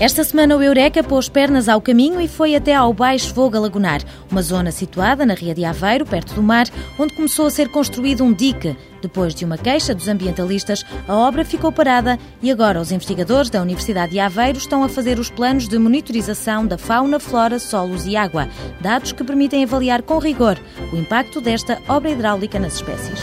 Esta semana o Eureka pôs pernas ao caminho e foi até ao Baixo Voga Lagunar, uma zona situada na Ria de Aveiro, perto do mar, onde começou a ser construído um dique. Depois de uma queixa dos ambientalistas, a obra ficou parada e agora os investigadores da Universidade de Aveiro estão a fazer os planos de monitorização da fauna, flora, solos e água, dados que permitem avaliar com rigor o impacto desta obra hidráulica nas espécies.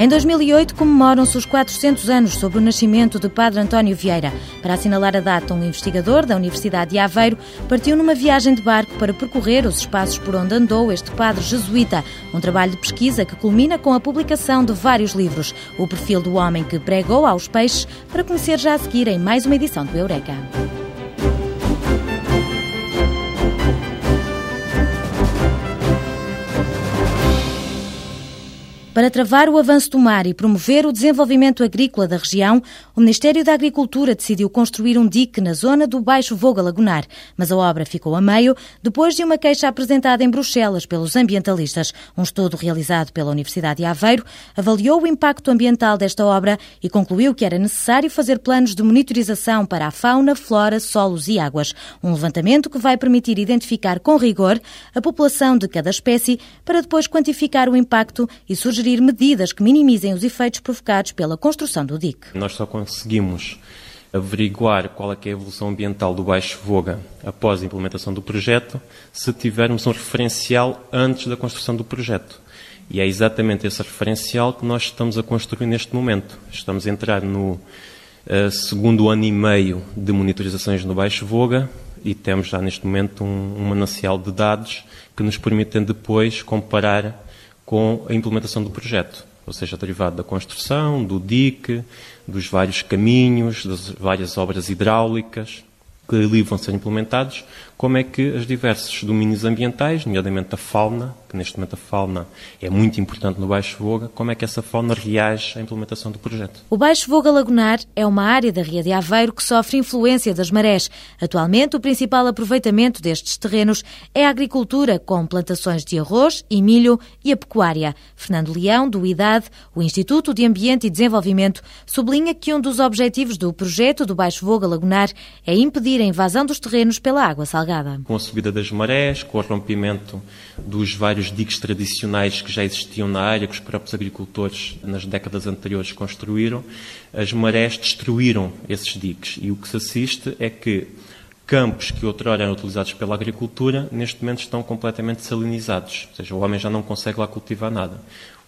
Em 2008 comemoram-se os 400 anos sobre o nascimento de Padre António Vieira. Para assinalar a data, um investigador da Universidade de Aveiro partiu numa viagem de barco para percorrer os espaços por onde andou este padre jesuíta, um trabalho de pesquisa que culmina com a publicação de vários livros. O perfil do homem que pregou aos peixes para conhecer já a seguir em mais uma edição do Eureka. Para travar o avanço do mar e promover o desenvolvimento agrícola da região, o Ministério da Agricultura decidiu construir um dique na zona do Baixo Voga Lagunar, mas a obra ficou a meio depois de uma queixa apresentada em Bruxelas pelos ambientalistas. Um estudo realizado pela Universidade de Aveiro avaliou o impacto ambiental desta obra e concluiu que era necessário fazer planos de monitorização para a fauna, flora, solos e águas. Um levantamento que vai permitir identificar com rigor a população de cada espécie para depois quantificar o impacto e sugerir sugerir medidas que minimizem os efeitos provocados pela construção do dique. Nós só conseguimos averiguar qual é, é a evolução ambiental do Baixo Voga após a implementação do projeto se tivermos um referencial antes da construção do projeto. E é exatamente esse referencial que nós estamos a construir neste momento. Estamos a entrar no uh, segundo ano e meio de monitorizações no Baixo Voga e temos já neste momento um, um manancial de dados que nos permitem depois comparar com a implementação do projeto, ou seja, derivado da construção, do dique, dos vários caminhos, das várias obras hidráulicas que ali vão ser implementados, como é que os diversos domínios ambientais, nomeadamente a fauna, que neste momento a fauna é muito importante no Baixo Voga, como é que essa fauna reage à implementação do projeto. O Baixo Voga Lagunar é uma área da Ria de Aveiro que sofre influência das marés. Atualmente, o principal aproveitamento destes terrenos é a agricultura, com plantações de arroz e milho e a pecuária. Fernando Leão, do IDAD, o Instituto de Ambiente e Desenvolvimento, sublinha que um dos objetivos do projeto do Baixo Voga Lagunar é impedir a invasão dos terrenos pela água salgada. Com a subida das marés, com o rompimento dos vários diques tradicionais que já existiam na área, que os próprios agricultores nas décadas anteriores construíram, as marés destruíram esses diques. E o que se assiste é que campos que outrora eram utilizados pela agricultura, neste momento estão completamente salinizados. Ou seja, o homem já não consegue lá cultivar nada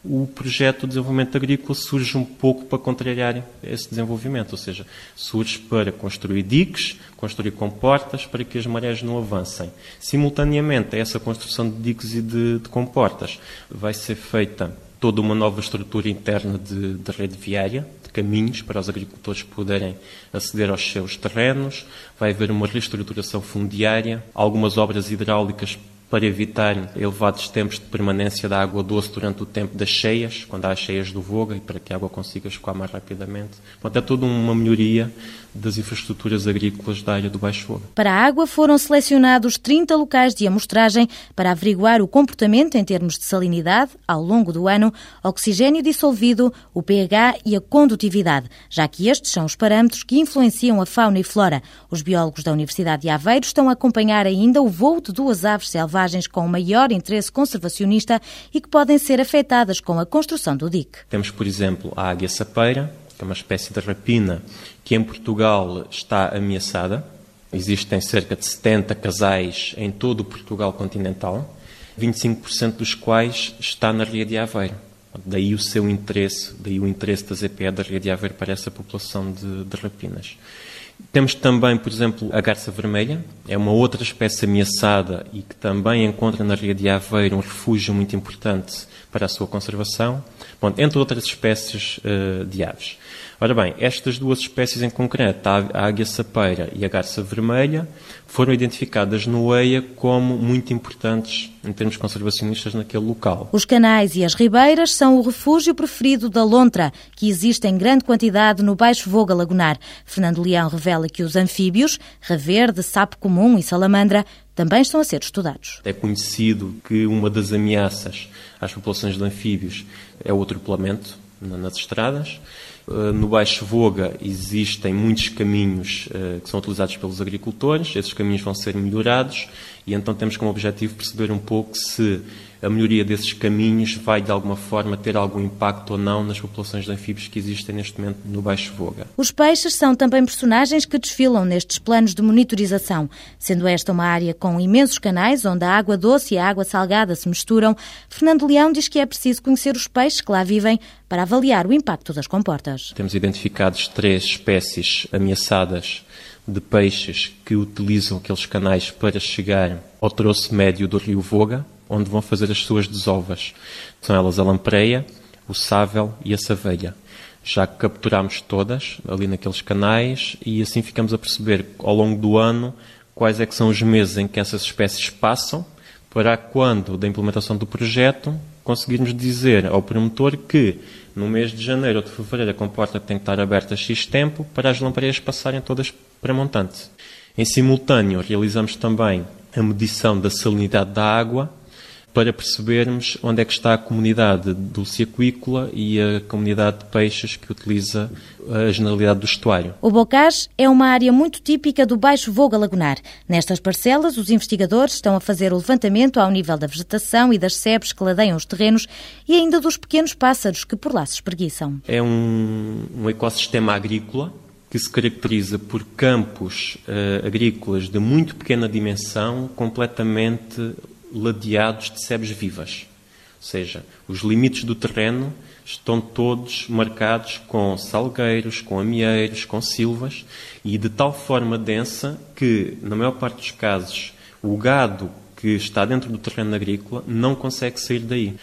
o projeto de desenvolvimento agrícola surge um pouco para contrariar esse desenvolvimento, ou seja, surge para construir diques, construir comportas para que as marés não avancem. Simultaneamente a essa construção de diques e de, de comportas vai ser feita toda uma nova estrutura interna de, de rede viária, de caminhos para os agricultores poderem aceder aos seus terrenos, vai haver uma reestruturação fundiária, algumas obras hidráulicas para evitar elevados tempos de permanência da água doce durante o tempo das cheias, quando há cheias do Voga, e para que a água consiga escoar mais rapidamente. Portanto, é toda uma melhoria das infraestruturas agrícolas da área do Baixo Voga. Para a água foram selecionados 30 locais de amostragem para averiguar o comportamento em termos de salinidade ao longo do ano, oxigênio dissolvido, o pH e a condutividade, já que estes são os parâmetros que influenciam a fauna e flora. Os biólogos da Universidade de Aveiro estão a acompanhar ainda o voo de duas aves selvagens com maior interesse conservacionista e que podem ser afetadas com a construção do dique. Temos, por exemplo, a águia sapeira, que é uma espécie de rapina que em Portugal está ameaçada. Existem cerca de 70 casais em todo o Portugal continental, 25% dos quais está na Ria de Aveiro. Daí o seu interesse, daí o interesse da ZPE da Ria de Aveiro para essa população de, de rapinas. Temos também, por exemplo, a garça vermelha, é uma outra espécie ameaçada e que também encontra na Ria de Aveiro um refúgio muito importante para a sua conservação, Bom, entre outras espécies uh, de aves. Ora bem, estas duas espécies em concreto, a águia sapeira e a garça vermelha, foram identificadas no EIA como muito importantes em termos conservacionistas naquele local. Os canais e as ribeiras são o refúgio preferido da lontra, que existe em grande quantidade no Baixo Voga Lagunar. Fernando Leão revela que os anfíbios, raverde, sapo comum e salamandra, também estão a ser estudados. É conhecido que uma das ameaças às populações de anfíbios é o atropelamento nas estradas. Eh, no Baixo Voga existem muitos caminhos eh, que são utilizados pelos agricultores, esses caminhos vão ser melhorados e então temos como objetivo perceber um pouco se a melhoria desses caminhos vai de alguma forma ter algum impacto ou não nas populações de anfíbios que existem neste momento no Baixo Voga. Os peixes são também personagens que desfilam nestes planos de monitorização, sendo esta uma área com imensos canais onde a água doce e a água salgada se misturam. Fernando Leão diz que é preciso conhecer os peixes que lá vivem para avaliar o impacto das comportas. Temos identificados três espécies ameaçadas de peixes que utilizam aqueles canais para chegar ao troço médio do rio Voga, onde vão fazer as suas desovas. São elas a lampreia, o sável e a saveia. Já capturámos todas ali naqueles canais e assim ficamos a perceber ao longo do ano quais é que são os meses em que essas espécies passam para quando da implementação do projeto conseguirmos dizer ao promotor que no mês de janeiro ou de fevereiro a comporta tem que estar aberta X tempo para as lampreias passarem todas para montante. Em simultâneo, realizamos também a medição da salinidade da água para percebermos onde é que está a comunidade dulce aquícola e a comunidade de peixes que utiliza a generalidade do estuário. O Bocage é uma área muito típica do Baixo Voga Lagunar. Nestas parcelas, os investigadores estão a fazer o levantamento ao nível da vegetação e das sebes que ladeiam os terrenos e ainda dos pequenos pássaros que por lá se espreguiçam. É um, um ecossistema agrícola que se caracteriza por campos uh, agrícolas de muito pequena dimensão, completamente ladeados de sebes vivas. Ou seja, os limites do terreno estão todos marcados com salgueiros, com amieiros, com silvas e de tal forma densa que, na maior parte dos casos, o gado que está dentro do terreno agrícola não consegue sair daí.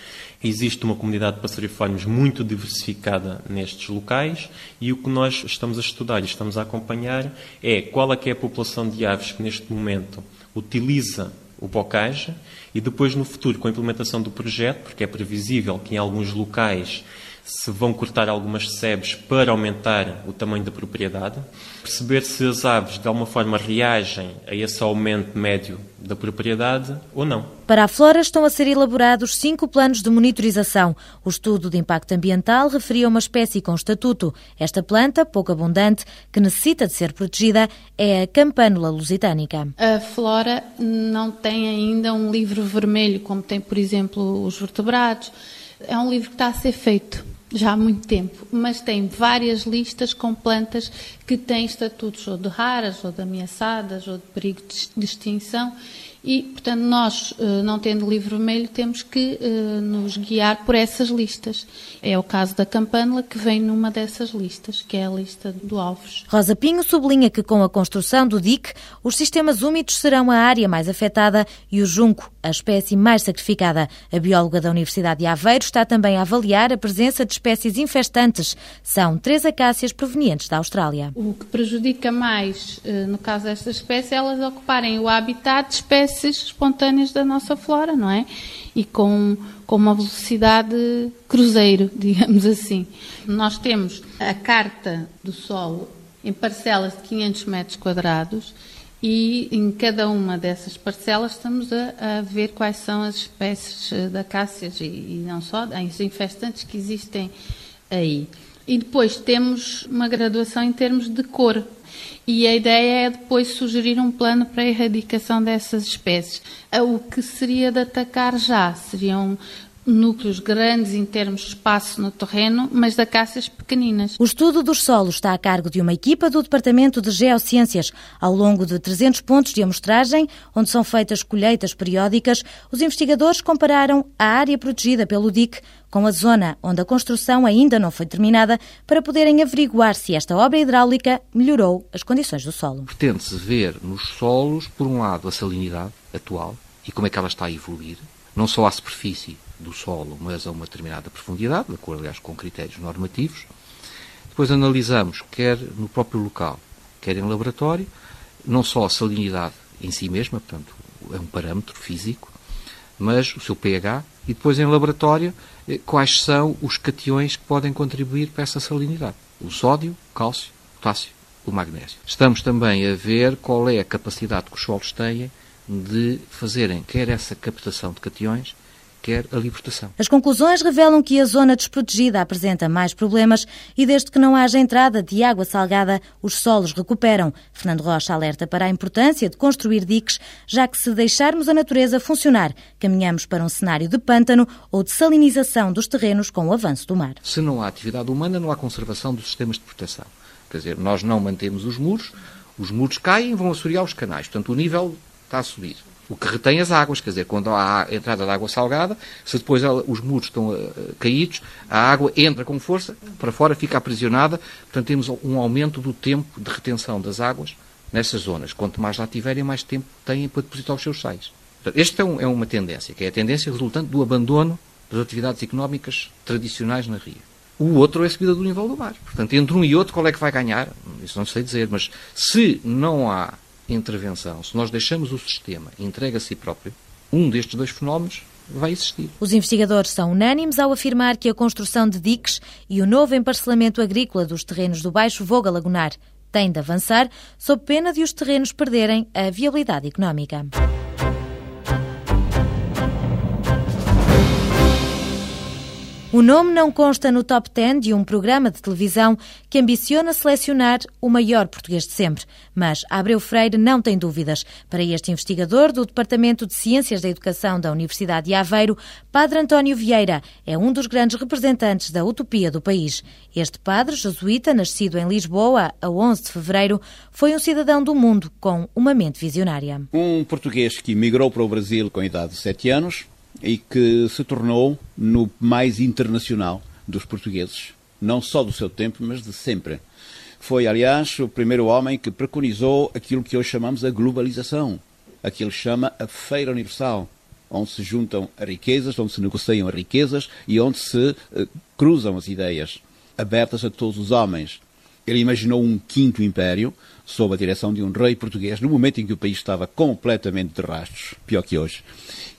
Existe uma comunidade de passeriformes muito diversificada nestes locais e o que nós estamos a estudar e estamos a acompanhar é qual é é a população de aves que neste momento utiliza o bocage e depois no futuro com a implementação do projeto, porque é previsível que em alguns locais se vão cortar algumas sebes para aumentar o tamanho da propriedade, perceber se as aves de alguma forma reagem a esse aumento médio da propriedade ou não. Para a flora estão a ser elaborados cinco planos de monitorização. O estudo de impacto ambiental referia uma espécie com estatuto. Esta planta, pouco abundante, que necessita de ser protegida, é a Campanula lusitânica. A flora não tem ainda um livro vermelho, como tem, por exemplo, os vertebrados. É um livro que está a ser feito já há muito tempo, mas tem várias listas com plantas que têm estatutos ou de raras, ou de ameaçadas, ou de perigo de extinção. E, portanto, nós, eh, não tendo livro vermelho, temos que uh, nos guiar por essas listas. É o caso da Campânula, que vem numa dessas listas, que é a lista do Alves. Rosa Pinho sublinha que, com a construção do dique, os sistemas úmidos serão a área mais afetada e o junco, a espécie mais sacrificada. A bióloga da Universidade de Aveiro está também a avaliar a presença de espécies infestantes. São três acácias provenientes da Austrália. O que prejudica mais, uh, no caso destas espécies, é elas ocuparem o habitat de espécies espécies espontâneas da nossa flora, não é? E com, com uma velocidade cruzeiro, digamos assim. Nós temos a carta do solo em parcelas de 500 metros quadrados e em cada uma dessas parcelas estamos a, a ver quais são as espécies de acácias e, e não só, as infestantes que existem aí. E depois temos uma graduação em termos de cor. E a ideia é depois sugerir um plano para a erradicação dessas espécies. O que seria de atacar já seriam núcleos grandes em termos de espaço no terreno, mas de acácias pequeninas. O estudo dos solos está a cargo de uma equipa do Departamento de Geociências. Ao longo de 300 pontos de amostragem, onde são feitas colheitas periódicas, os investigadores compararam a área protegida pelo DIC com a zona onde a construção ainda não foi terminada para poderem averiguar se esta obra hidráulica melhorou as condições do solo. Pretende-se ver nos solos, por um lado, a salinidade atual e como é que ela está a evoluir, não só à superfície do solo, mas a uma determinada profundidade, de acordo, aliás, com critérios normativos. Depois analisamos, quer no próprio local, quer em laboratório, não só a salinidade em si mesma, portanto, é um parâmetro físico, mas o seu pH, e depois em laboratório, eh, quais são os cationes que podem contribuir para essa salinidade. O sódio, o cálcio, o potássio, o magnésio. Estamos também a ver qual é a capacidade que os solos têm de fazerem quer essa captação de cationes, quer a libertação. As conclusões revelam que a zona desprotegida apresenta mais problemas e desde que não haja entrada de água salgada, os solos recuperam. Fernando Rocha alerta para a importância de construir diques, já que se deixarmos a natureza funcionar, caminhamos para um cenário de pântano ou de salinização dos terrenos com o avanço do mar. Se não há atividade humana, não há conservação dos sistemas de proteção. Quer dizer, nós não mantemos os muros, os muros caem e vão assorear os canais. Portanto, o nível está a subir o que retém as águas, quer dizer, quando há entrada de água salgada, se depois ela, os muros estão uh, caídos, a água entra com força para fora, fica aprisionada, portanto temos um aumento do tempo de retenção das águas nessas zonas. Quanto mais lá tiverem, mais tempo têm para depositar os seus sais. Portanto, esta é, um, é uma tendência, que é a tendência resultante do abandono das atividades económicas tradicionais na ria. O outro é a subida do nível do mar. Portanto, entre um e outro, qual é que vai ganhar? Isso não sei dizer, mas se não há intervenção, se nós deixamos o sistema entregue a si próprio, um destes dois fenómenos vai existir. Os investigadores são unânimes ao afirmar que a construção de diques e o novo emparcelamento agrícola dos terrenos do Baixo Voga Lagunar têm de avançar, sob pena de os terrenos perderem a viabilidade económica. O nome não consta no top 10 de um programa de televisão que ambiciona selecionar o maior português de sempre. Mas Abreu Freire não tem dúvidas. Para este investigador do Departamento de Ciências da Educação da Universidade de Aveiro, Padre António Vieira é um dos grandes representantes da utopia do país. Este padre jesuíta, nascido em Lisboa a 11 de fevereiro, foi um cidadão do mundo com uma mente visionária. Um português que migrou para o Brasil com a idade de 7 anos, e que se tornou no mais internacional dos portugueses, não só do seu tempo, mas de sempre. Foi, aliás, o primeiro homem que preconizou aquilo que hoje chamamos a globalização, aquilo que chama a Feira Universal, onde se juntam as riquezas, onde se negociam as riquezas e onde se uh, cruzam as ideias, abertas a todos os homens. Ele imaginou um quinto império, sob a direção de um rei português, no momento em que o país estava completamente de rastros, pior que hoje.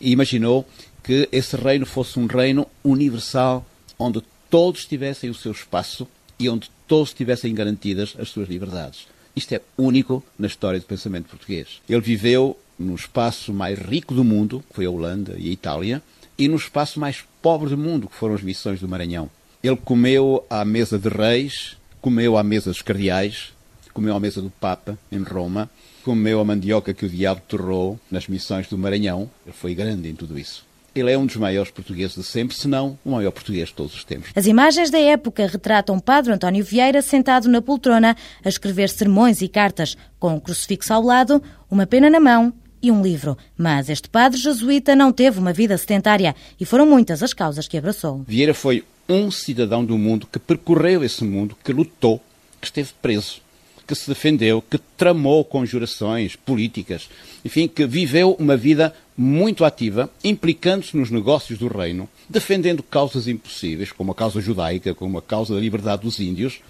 E imaginou que esse reino fosse um reino universal, onde todos tivessem o seu espaço e onde todos tivessem garantidas as suas liberdades. Isto é único na história do pensamento português. Ele viveu no espaço mais rico do mundo, que foi a Holanda e a Itália, e no espaço mais pobre do mundo, que foram as missões do Maranhão. Ele comeu à mesa de reis, comeu à mesa dos cardeais, comeu à mesa do Papa, em Roma, comeu a mandioca que o diabo torrou nas missões do Maranhão. Ele foi grande em tudo isso. Ele é um dos maiores portugueses de sempre, se não o maior português de todos os tempos. As imagens da época retratam Padre António Vieira sentado na poltrona a escrever sermões e cartas, com um crucifixo ao lado, uma pena na mão e um livro. Mas este padre jesuíta não teve uma vida sedentária e foram muitas as causas que abraçou. Vieira foi um cidadão do mundo que percorreu esse mundo, que lutou, que esteve preso que se defendeu, que tramou conjurações políticas, enfim, que viveu uma vida muito ativa, implicando-se nos negócios do reino, defendendo causas impossíveis, como a causa judaica, como a causa da liberdade dos índios,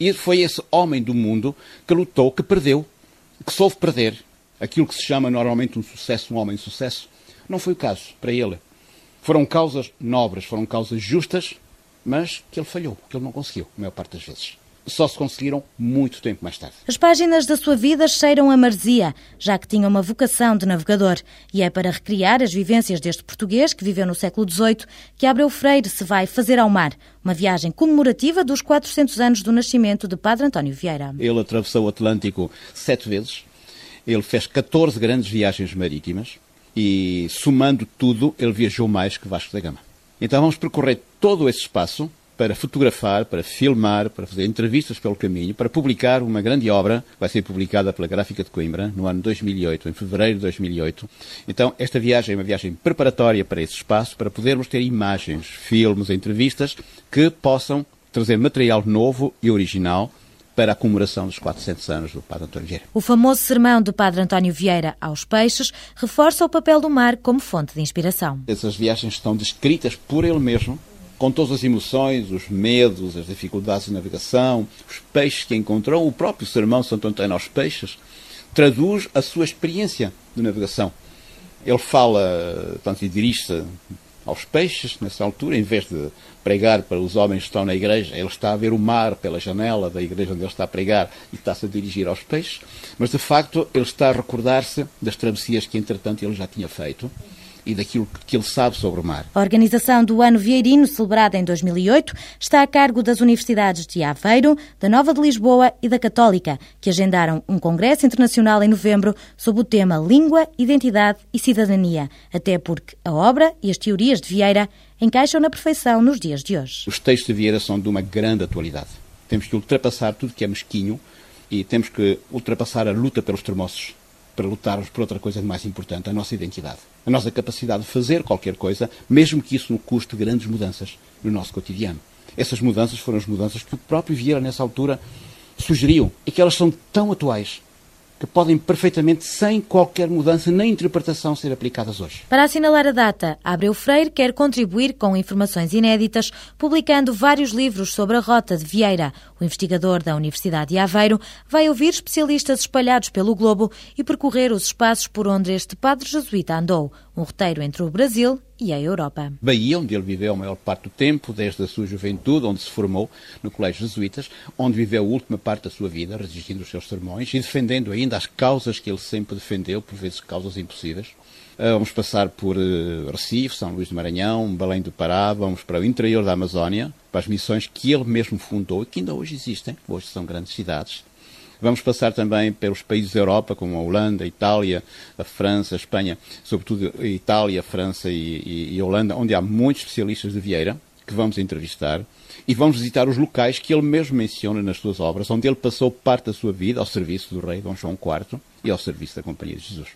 e foi esse homem do mundo que lutou, que perdeu, que soube perder aquilo que se chama normalmente um sucesso, um homem de sucesso. Não foi o caso para ele. Foram causas nobres, foram causas justas, mas que ele falhou, que ele não conseguiu, a maior parte das vezes só se conseguiram muito tempo mais tarde. As páginas da sua vida cheiram a marzia, já que tinha uma vocação de navegador. E é para recriar as vivências deste português, que viveu no século XVIII, que Abreu Freire se vai fazer ao mar. Uma viagem comemorativa dos 400 anos do nascimento de Padre António Vieira. Ele atravessou o Atlântico sete vezes. Ele fez 14 grandes viagens marítimas. E, somando tudo, ele viajou mais que Vasco da Gama. Então vamos percorrer todo esse espaço para fotografar, para filmar, para fazer entrevistas pelo caminho, para publicar uma grande obra, que vai ser publicada pela Gráfica de Coimbra no ano 2008, em fevereiro de 2008. Então, esta viagem é uma viagem preparatória para esse espaço, para podermos ter imagens, filmes, entrevistas que possam trazer material novo e original para a comemoração dos 400 anos do Padre António Vieira. O famoso sermão do Padre António Vieira aos peixes reforça o papel do mar como fonte de inspiração. Essas viagens estão descritas por ele mesmo com todas as emoções, os medos, as dificuldades de navegação, os peixes que encontrou, o próprio sermão Santo Antônio aos Peixes, traduz a sua experiência de navegação. Ele fala, tanto e dirige-se aos peixes, nessa altura, em vez de pregar para os homens que estão na igreja, ele está a ver o mar pela janela da igreja onde ele está a pregar e está-se a dirigir aos peixes, mas de facto ele está a recordar-se das travessias que entretanto ele já tinha feito e daquilo que ele sabe sobre o mar. A organização do Ano Vieirino, celebrada em 2008, está a cargo das universidades de Aveiro, da Nova de Lisboa e da Católica, que agendaram um congresso internacional em novembro sob o tema Língua, Identidade e Cidadania, até porque a obra e as teorias de Vieira encaixam na perfeição nos dias de hoje. Os textos de Vieira são de uma grande atualidade. Temos que ultrapassar tudo que é mesquinho e temos que ultrapassar a luta pelos termossos para lutarmos por outra coisa mais importante, a nossa identidade. A nossa capacidade de fazer qualquer coisa, mesmo que isso não custe grandes mudanças no nosso cotidiano. Essas mudanças foram as mudanças que o próprio Vieira, nessa altura, sugeriu e que elas são tão atuais que podem perfeitamente, sem qualquer mudança nem interpretação, ser aplicadas hoje. Para assinalar a data, Abreu Freire quer contribuir com informações inéditas, publicando vários livros sobre a rota de Vieira. O investigador da Universidade de Aveiro vai ouvir especialistas espalhados pelo globo e percorrer os espaços por onde este padre jesuíta andou, um roteiro entre o Brasil e a Europa. Bahia, onde ele viveu a maior parte do tempo, desde a sua juventude, onde se formou no Colégio Jesuítas, onde viveu a última parte da sua vida, resistindo os seus sermões e defendendo ainda as causas que ele sempre defendeu, por vezes causas impossíveis. Ah, vamos passar por uh, Recife, São Luís do Maranhão, Belém do Pará, vamos para o interior da Amazónia, para as missões que ele mesmo fundou e que ainda hoje existem, hoje são grandes cidades. Vamos passar também pelos países da Europa, como a Holanda, a Itália, a França, a Espanha, sobretudo a Itália, a França e, e, e a Holanda, onde há muitos especialistas de Vieira, que vamos entrevistar, e vamos visitar os locais que ele mesmo menciona nas suas obras, onde ele passou parte da sua vida ao serviço do rei Dom João IV e ao serviço da Companhia de Jesus.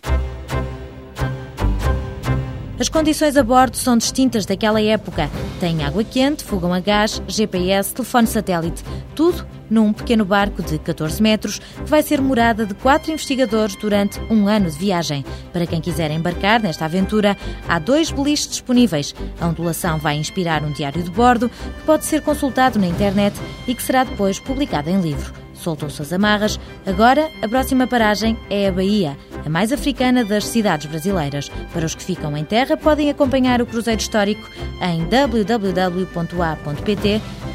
As condições a bordo são distintas daquela época. Tem água quente, fogão a gás, GPS, telefone satélite. Tudo num pequeno barco de 14 metros que vai ser morada de quatro investigadores durante um ano de viagem. Para quem quiser embarcar nesta aventura, há dois beliches disponíveis. A ondulação vai inspirar um diário de bordo que pode ser consultado na internet e que será depois publicado em livro. Soltam-se as amarras. Agora, a próxima paragem é a Bahia a mais africana das cidades brasileiras. Para os que ficam em terra, podem acompanhar o cruzeiro histórico em www.a.pt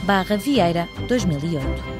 barra Vieira 2008.